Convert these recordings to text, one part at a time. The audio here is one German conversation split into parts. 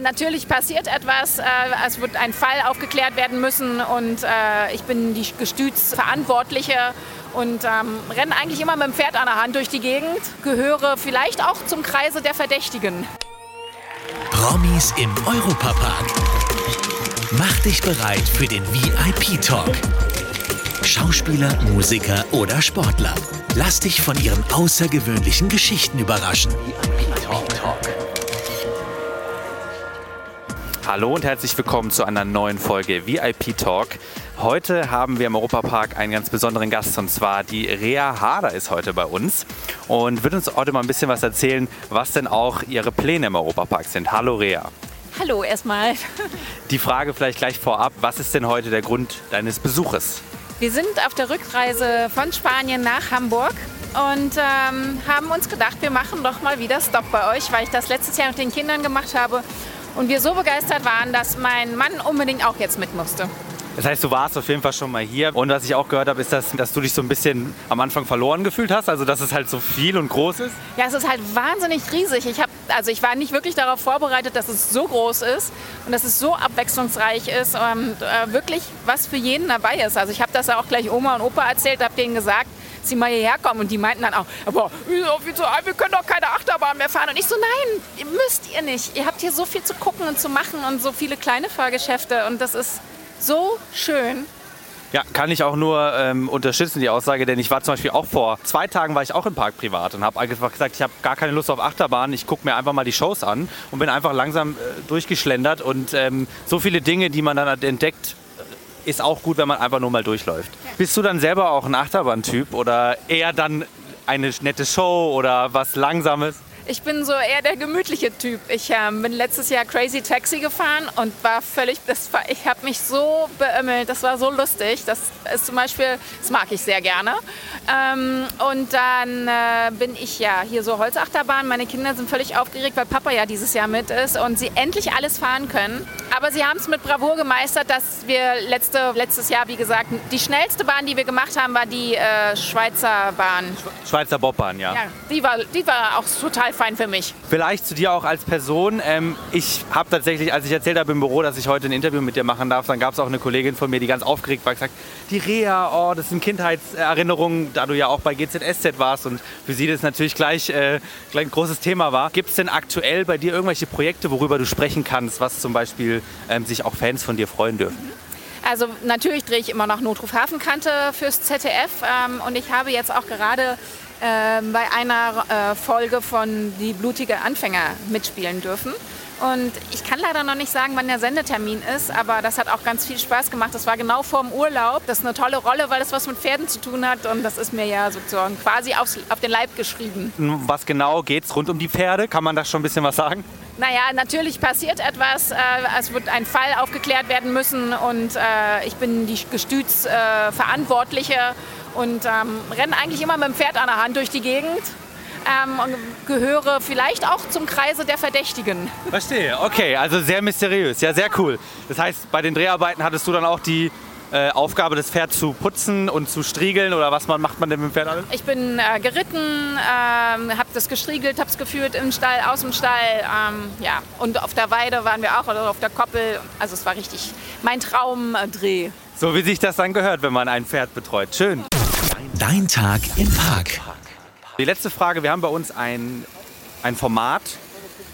natürlich passiert etwas. Äh, es wird ein Fall aufgeklärt werden müssen und äh, ich bin die Gestütsverantwortliche und ähm, renne eigentlich immer mit dem Pferd an der Hand durch die Gegend. Gehöre vielleicht auch zum Kreise der Verdächtigen. Promis im Europapark. Mach dich bereit für den VIP-Talk. Schauspieler, Musiker oder Sportler. Lass dich von ihren außergewöhnlichen Geschichten überraschen. VIP-Talk. Hallo und herzlich willkommen zu einer neuen Folge VIP Talk. Heute haben wir im Europapark einen ganz besonderen Gast und zwar die Rea Hader ist heute bei uns und wird uns heute mal ein bisschen was erzählen, was denn auch ihre Pläne im Europapark sind. Hallo Rea. Hallo erstmal. Die Frage vielleicht gleich vorab, was ist denn heute der Grund deines Besuches? Wir sind auf der Rückreise von Spanien nach Hamburg und ähm, haben uns gedacht, wir machen doch mal wieder Stop bei euch, weil ich das letztes Jahr mit den Kindern gemacht habe und wir so begeistert waren, dass mein Mann unbedingt auch jetzt mit musste. Das heißt, du warst auf jeden Fall schon mal hier. Und was ich auch gehört habe, ist, dass, dass du dich so ein bisschen am Anfang verloren gefühlt hast. Also, dass es halt so viel und groß ist. Ja, es ist halt wahnsinnig riesig. Ich, hab, also ich war nicht wirklich darauf vorbereitet, dass es so groß ist und dass es so abwechslungsreich ist und äh, wirklich was für jeden dabei ist. Also, ich habe das ja auch gleich Oma und Opa erzählt, habe denen gesagt, dass sie mal hierher kommen. Und die meinten dann auch, aber wir können doch keine Achterbahn mehr fahren. Und ich so, nein, müsst ihr nicht. Ihr habt hier so viel zu gucken und zu machen und so viele kleine Fahrgeschäfte. Und das ist so schön. Ja, kann ich auch nur ähm, unterstützen, die Aussage, denn ich war zum Beispiel auch vor zwei Tagen war ich auch im Park privat und habe einfach gesagt, ich habe gar keine Lust auf Achterbahn, ich gucke mir einfach mal die Shows an und bin einfach langsam äh, durchgeschlendert und ähm, so viele Dinge, die man dann entdeckt, äh, ist auch gut, wenn man einfach nur mal durchläuft. Bist du dann selber auch ein Achterbahn-Typ oder eher dann eine nette Show oder was Langsames? Ich bin so eher der gemütliche Typ. Ich äh, bin letztes Jahr Crazy Taxi gefahren und war völlig, das war, ich habe mich so beömmelt, das war so lustig. Das ist zum Beispiel, das mag ich sehr gerne. Ähm, und dann äh, bin ich ja hier so Holzachterbahn. Meine Kinder sind völlig aufgeregt, weil Papa ja dieses Jahr mit ist und sie endlich alles fahren können. Aber sie haben es mit Bravour gemeistert, dass wir letzte, letztes Jahr, wie gesagt, die schnellste Bahn, die wir gemacht haben, war die äh, Schweizer Bahn. Schweizer Bobbahn, ja. Ja, die war, die war auch total fein für mich. Vielleicht zu dir auch als Person. Ähm, ich habe tatsächlich, als ich erzählt habe im Büro, dass ich heute ein Interview mit dir machen darf, dann gab es auch eine Kollegin von mir, die ganz aufgeregt war, gesagt, die Reha, oh, das sind Kindheitserinnerungen, da du ja auch bei GZSZ warst und für sie das natürlich gleich, äh, gleich ein großes Thema war. Gibt es denn aktuell bei dir irgendwelche Projekte, worüber du sprechen kannst, was zum Beispiel ähm, sich auch Fans von dir freuen dürfen? Also natürlich drehe ich immer noch Notruf Hafenkante fürs ZDF ähm, und ich habe jetzt auch gerade bei einer äh, Folge von Die blutige Anfänger mitspielen dürfen. Und ich kann leider noch nicht sagen, wann der Sendetermin ist, aber das hat auch ganz viel Spaß gemacht. Das war genau vor dem Urlaub. Das ist eine tolle Rolle, weil das was mit Pferden zu tun hat und das ist mir ja sozusagen quasi aufs, auf den Leib geschrieben. Was genau geht es rund um die Pferde? Kann man da schon ein bisschen was sagen? Naja, natürlich passiert etwas. Äh, es wird ein Fall aufgeklärt werden müssen und äh, ich bin die Gestütsverantwortliche und ähm, renne eigentlich immer mit dem Pferd an der Hand durch die Gegend. Ähm, und gehöre vielleicht auch zum Kreise der Verdächtigen. Verstehe, okay, also sehr mysteriös, ja, sehr cool. Das heißt, bei den Dreharbeiten hattest du dann auch die äh, Aufgabe, das Pferd zu putzen und zu striegeln oder was man, macht man denn mit dem Pferd alles? Ich bin äh, geritten, ähm, habe das gestriegelt, habe es geführt im Stall, aus dem Stall, ähm, ja. Und auf der Weide waren wir auch, oder auf der Koppel. Also es war richtig mein Traumdreh. So wie sich das dann gehört, wenn man ein Pferd betreut. Schön. Dein Tag im Park. Die letzte Frage, wir haben bei uns ein, ein Format,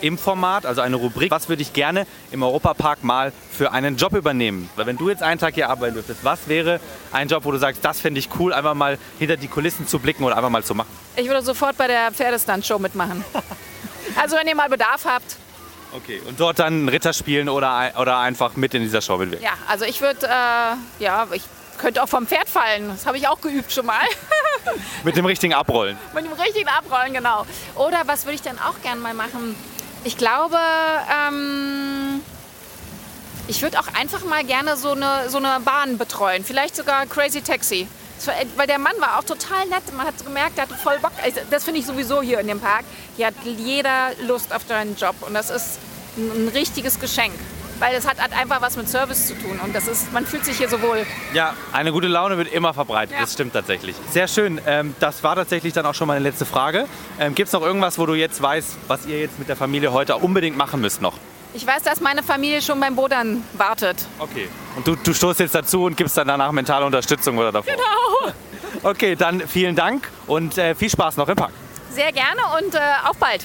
im Format, also eine Rubrik. Was würde ich gerne im Europapark mal für einen Job übernehmen? Weil wenn du jetzt einen Tag hier arbeiten dürftest, was wäre ein Job, wo du sagst, das finde ich cool, einfach mal hinter die Kulissen zu blicken oder einfach mal zu machen? Ich würde sofort bei der Pferdestand-Show mitmachen. also wenn ihr mal Bedarf habt. Okay, und dort dann Ritter spielen oder, oder einfach mit in dieser Show mitwirken? Ja, also ich würde, äh, ja, ich könnte auch vom Pferd fallen. Das habe ich auch geübt schon mal. Mit dem richtigen Abrollen. Mit dem richtigen Abrollen, genau. Oder was würde ich dann auch gerne mal machen? Ich glaube, ähm, ich würde auch einfach mal gerne so eine, so eine Bahn betreuen. Vielleicht sogar Crazy Taxi. Weil der Mann war auch total nett. Man hat gemerkt, er hatte voll Bock. Also, das finde ich sowieso hier in dem Park. Hier hat jeder Lust auf seinen Job. Und das ist ein richtiges Geschenk weil es hat, hat, einfach was mit Service zu tun und das ist, man fühlt sich hier so wohl. Ja, eine gute Laune wird immer verbreitet, ja. das stimmt tatsächlich. Sehr schön, ähm, das war tatsächlich dann auch schon meine letzte Frage. Ähm, Gibt es noch irgendwas, wo du jetzt weißt, was ihr jetzt mit der Familie heute unbedingt machen müsst noch? Ich weiß, dass meine Familie schon beim Bodern wartet. Okay. Und du, du stoßt jetzt dazu und gibst dann danach mentale Unterstützung oder davor? Genau. Okay, dann vielen Dank und äh, viel Spaß noch im Park. Sehr gerne und äh, auf bald.